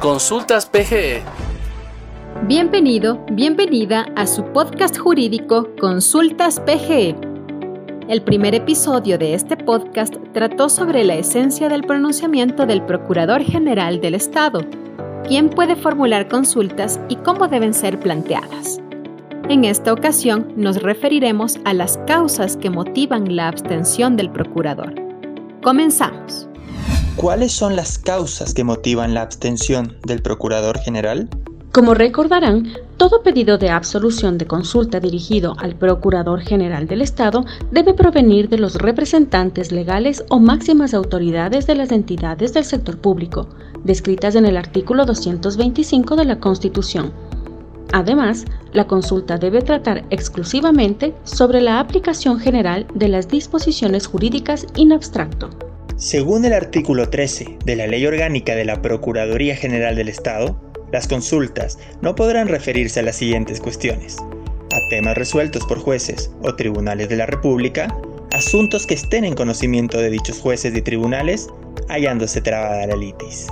Consultas PGE. Bienvenido, bienvenida a su podcast jurídico Consultas PGE. El primer episodio de este podcast trató sobre la esencia del pronunciamiento del Procurador General del Estado, quién puede formular consultas y cómo deben ser planteadas. En esta ocasión nos referiremos a las causas que motivan la abstención del procurador. Comenzamos. ¿Cuáles son las causas que motivan la abstención del Procurador General? Como recordarán, todo pedido de absolución de consulta dirigido al Procurador General del Estado debe provenir de los representantes legales o máximas autoridades de las entidades del sector público, descritas en el artículo 225 de la Constitución. Además, la consulta debe tratar exclusivamente sobre la aplicación general de las disposiciones jurídicas in abstracto. Según el artículo 13 de la Ley Orgánica de la Procuraduría General del Estado, las consultas no podrán referirse a las siguientes cuestiones. A temas resueltos por jueces o tribunales de la República, asuntos que estén en conocimiento de dichos jueces y tribunales, hallándose trabada la litis.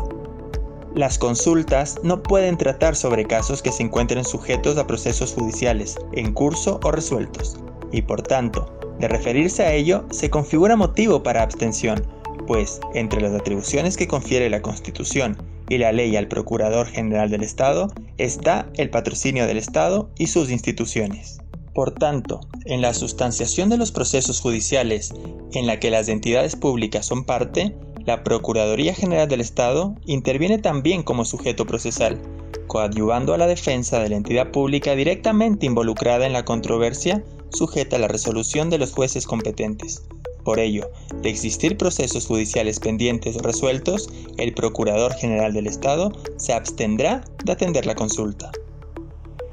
Las consultas no pueden tratar sobre casos que se encuentren sujetos a procesos judiciales, en curso o resueltos, y por tanto, de referirse a ello se configura motivo para abstención pues entre las atribuciones que confiere la Constitución y la ley al Procurador General del Estado está el patrocinio del Estado y sus instituciones. Por tanto, en la sustanciación de los procesos judiciales en la que las entidades públicas son parte, la Procuraduría General del Estado interviene también como sujeto procesal, coadyuvando a la defensa de la entidad pública directamente involucrada en la controversia sujeta a la resolución de los jueces competentes, por ello, de existir procesos judiciales pendientes o resueltos, el Procurador General del Estado se abstendrá de atender la consulta.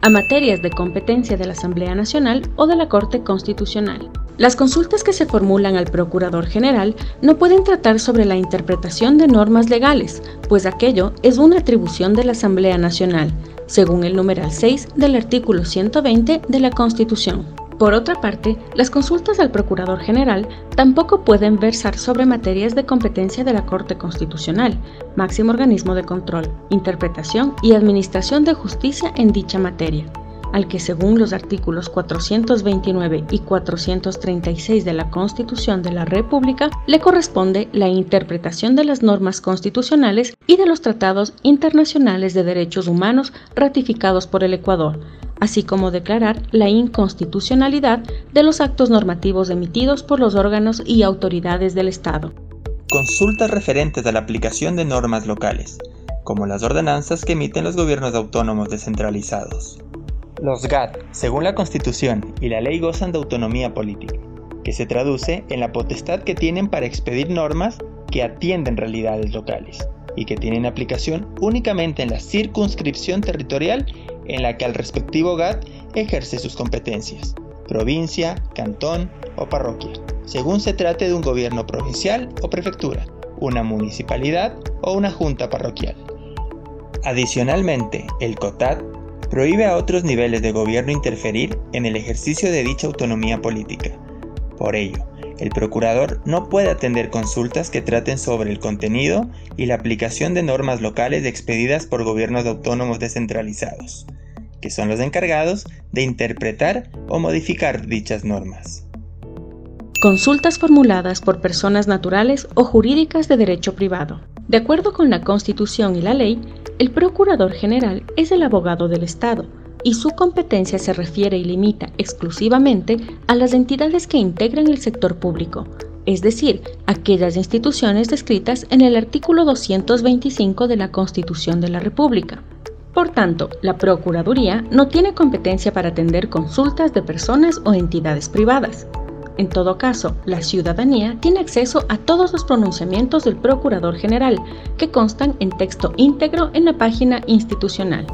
A materias de competencia de la Asamblea Nacional o de la Corte Constitucional. Las consultas que se formulan al Procurador General no pueden tratar sobre la interpretación de normas legales, pues aquello es una atribución de la Asamblea Nacional, según el numeral 6 del artículo 120 de la Constitución. Por otra parte, las consultas al Procurador General tampoco pueden versar sobre materias de competencia de la Corte Constitucional, máximo organismo de control, interpretación y administración de justicia en dicha materia, al que según los artículos 429 y 436 de la Constitución de la República le corresponde la interpretación de las normas constitucionales y de los tratados internacionales de derechos humanos ratificados por el Ecuador, así como declarar la inconstitucionalidad de los actos normativos emitidos por los órganos y autoridades del Estado. Consultas referentes a la aplicación de normas locales, como las ordenanzas que emiten los gobiernos autónomos descentralizados. Los GAT, según la Constitución y la ley, gozan de autonomía política, que se traduce en la potestad que tienen para expedir normas que atienden realidades locales y que tienen aplicación únicamente en la circunscripción territorial en la que el respectivo GAT ejerce sus competencias, provincia, cantón o parroquia, según se trate de un gobierno provincial o prefectura, una municipalidad o una junta parroquial. Adicionalmente, el COTAD prohíbe a otros niveles de gobierno interferir en el ejercicio de dicha autonomía política. Por ello, el procurador no puede atender consultas que traten sobre el contenido y la aplicación de normas locales expedidas por gobiernos autónomos descentralizados, que son los encargados de interpretar o modificar dichas normas. Consultas formuladas por personas naturales o jurídicas de derecho privado. De acuerdo con la Constitución y la ley, el Procurador General es el abogado del Estado y su competencia se refiere y limita exclusivamente a las entidades que integran el sector público, es decir, aquellas instituciones descritas en el artículo 225 de la Constitución de la República. Por tanto, la Procuraduría no tiene competencia para atender consultas de personas o entidades privadas. En todo caso, la ciudadanía tiene acceso a todos los pronunciamientos del Procurador General, que constan en texto íntegro en la página institucional.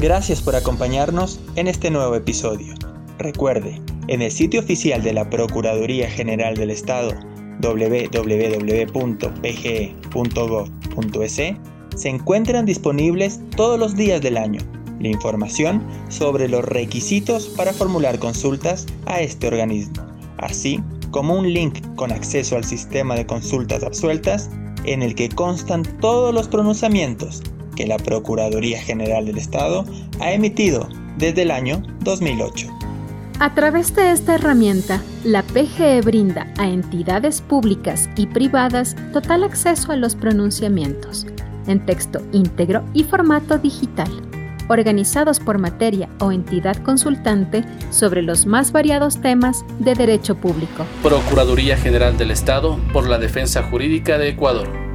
Gracias por acompañarnos en este nuevo episodio. Recuerde, en el sitio oficial de la Procuraduría General del Estado, www.pge.gov.es, se encuentran disponibles todos los días del año la información sobre los requisitos para formular consultas a este organismo así como un link con acceso al sistema de consultas absueltas en el que constan todos los pronunciamientos, que la Procuraduría General del Estado ha emitido desde el año 2008. A través de esta herramienta, la PGE brinda a entidades públicas y privadas total acceso a los pronunciamientos, en texto íntegro y formato digital, organizados por materia o entidad consultante sobre los más variados temas de derecho público. Procuraduría General del Estado por la Defensa Jurídica de Ecuador.